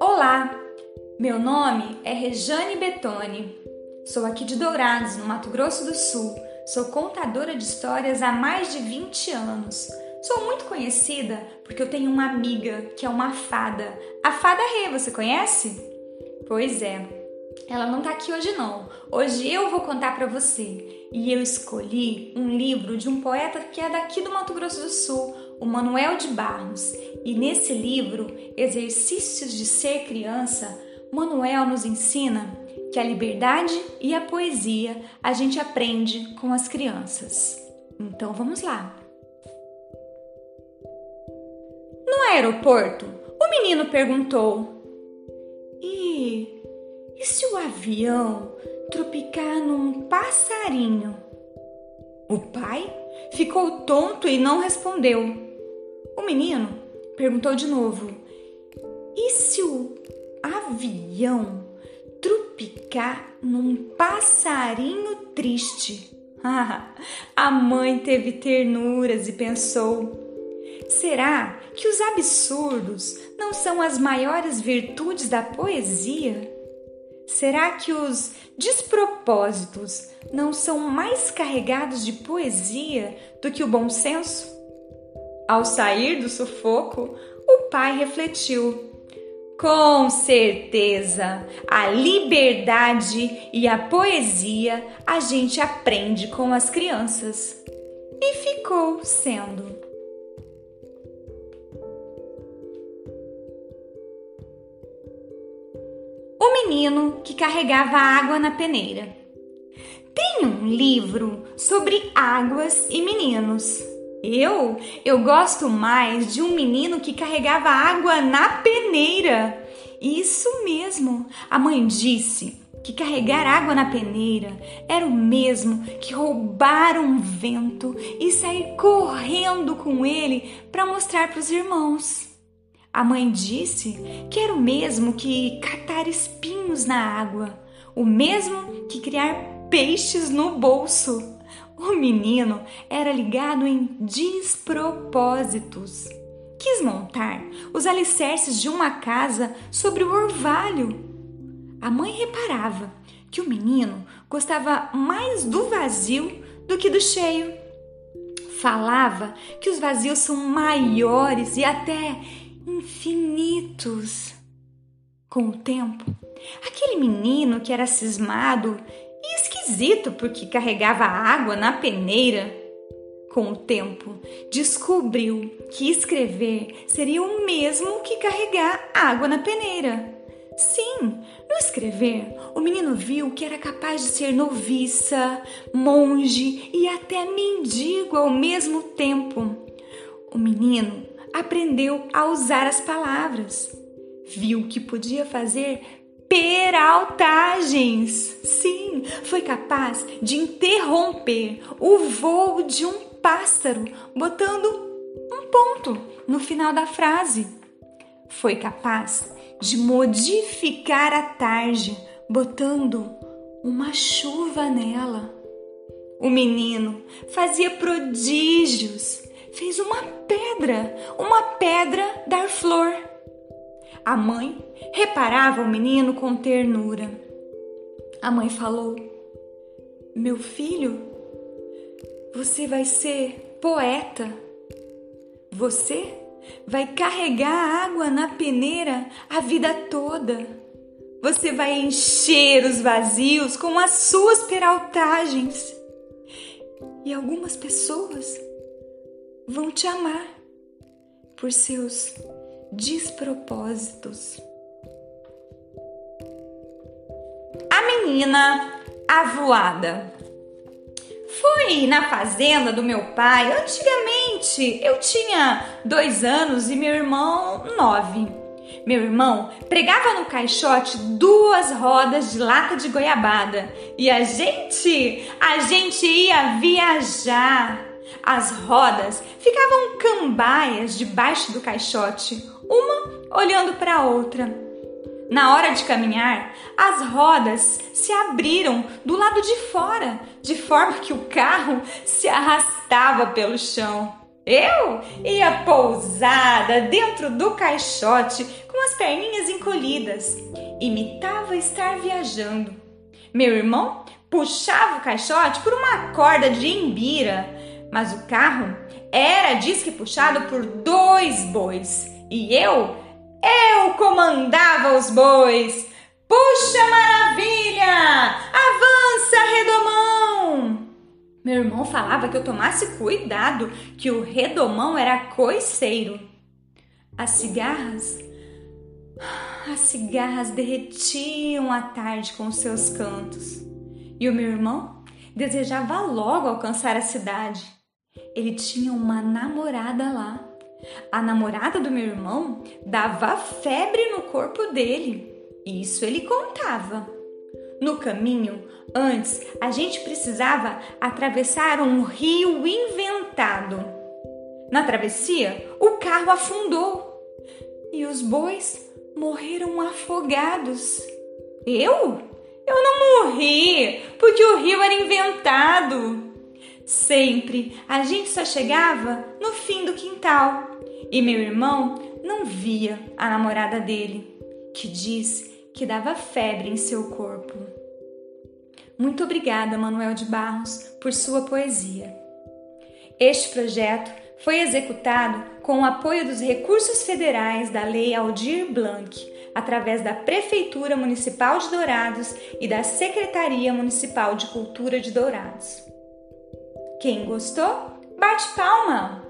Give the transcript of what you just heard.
Olá, meu nome é Rejane Betoni. Sou aqui de Dourados, no Mato Grosso do Sul. Sou contadora de histórias há mais de 20 anos. Sou muito conhecida porque eu tenho uma amiga que é uma fada. A Fada Rê, você conhece? Pois é. Ela não tá aqui hoje não. Hoje eu vou contar para você. E eu escolhi um livro de um poeta que é daqui do Mato Grosso do Sul, o Manuel de Barros. E nesse livro, Exercícios de Ser Criança, Manuel nos ensina que a liberdade e a poesia a gente aprende com as crianças. Então vamos lá. No aeroporto, o menino perguntou: E, se o avião tropicar num passarinho? O pai ficou tonto e não respondeu. O menino perguntou de novo: E se o avião tropicar num passarinho triste? a mãe teve ternuras e pensou: será que os absurdos não são as maiores virtudes da poesia? Será que os despropósitos não são mais carregados de poesia do que o bom senso? Ao sair do sufoco, o pai refletiu. Com certeza, a liberdade e a poesia a gente aprende com as crianças. E ficou sendo. Menino que carregava água na peneira. Tem um livro sobre águas e meninos. Eu, eu gosto mais de um menino que carregava água na peneira. Isso mesmo. A mãe disse que carregar água na peneira era o mesmo que roubar um vento e sair correndo com ele para mostrar para os irmãos. A mãe disse que era o mesmo que catar espinhos na água, o mesmo que criar peixes no bolso. O menino era ligado em despropósitos. Quis montar os alicerces de uma casa sobre o orvalho. A mãe reparava que o menino gostava mais do vazio do que do cheio. Falava que os vazios são maiores e até infinitos. Com o tempo, aquele menino que era cismado e esquisito porque carregava água na peneira. Com o tempo, descobriu que escrever seria o mesmo que carregar água na peneira. Sim, no escrever, o menino viu que era capaz de ser noviça, monge e até mendigo ao mesmo tempo. O menino aprendeu a usar as palavras. Viu que podia fazer peraltagens. Sim, foi capaz de interromper o voo de um pássaro, botando um ponto no final da frase. Foi capaz de modificar a tarde, botando uma chuva nela. O menino fazia prodígios, fez uma pedra, uma pedra dar flor. A mãe reparava o menino com ternura. A mãe falou: Meu filho, você vai ser poeta. Você vai carregar água na peneira a vida toda. Você vai encher os vazios com as suas peraltagens. E algumas pessoas vão te amar por seus despropósitos. A menina avoada. Foi na fazenda do meu pai. Antigamente eu tinha dois anos e meu irmão nove. Meu irmão pregava no caixote duas rodas de lata de goiabada e a gente, a gente ia viajar. As rodas ficavam cambaias debaixo do caixote, uma olhando para a outra. Na hora de caminhar, as rodas se abriram do lado de fora, de forma que o carro se arrastava pelo chão. Eu ia pousada dentro do caixote com as perninhas encolhidas. Imitava estar viajando. Meu irmão puxava o caixote por uma corda de embira, mas o carro era disque puxado por dois bois e eu, eu comandava os bois. Puxa, maravilha! Avança, redomão! Meu irmão falava que eu tomasse cuidado, que o redomão era coiceiro. As cigarras, as cigarras derretiam à tarde com seus cantos. E o meu irmão desejava logo alcançar a cidade. Ele tinha uma namorada lá. A namorada do meu irmão dava febre no corpo dele. Isso ele contava. No caminho, antes, a gente precisava atravessar um rio inventado. Na travessia, o carro afundou e os bois morreram afogados. Eu? Eu não morri, porque o rio era inventado. Sempre a gente só chegava no fim do quintal e meu irmão não via a namorada dele, que diz que dava febre em seu corpo. Muito obrigada, Manuel de Barros, por sua poesia. Este projeto foi executado com o apoio dos recursos federais da Lei Aldir Blanc, através da Prefeitura Municipal de Dourados e da Secretaria Municipal de Cultura de Dourados. Quem gostou, bate palma!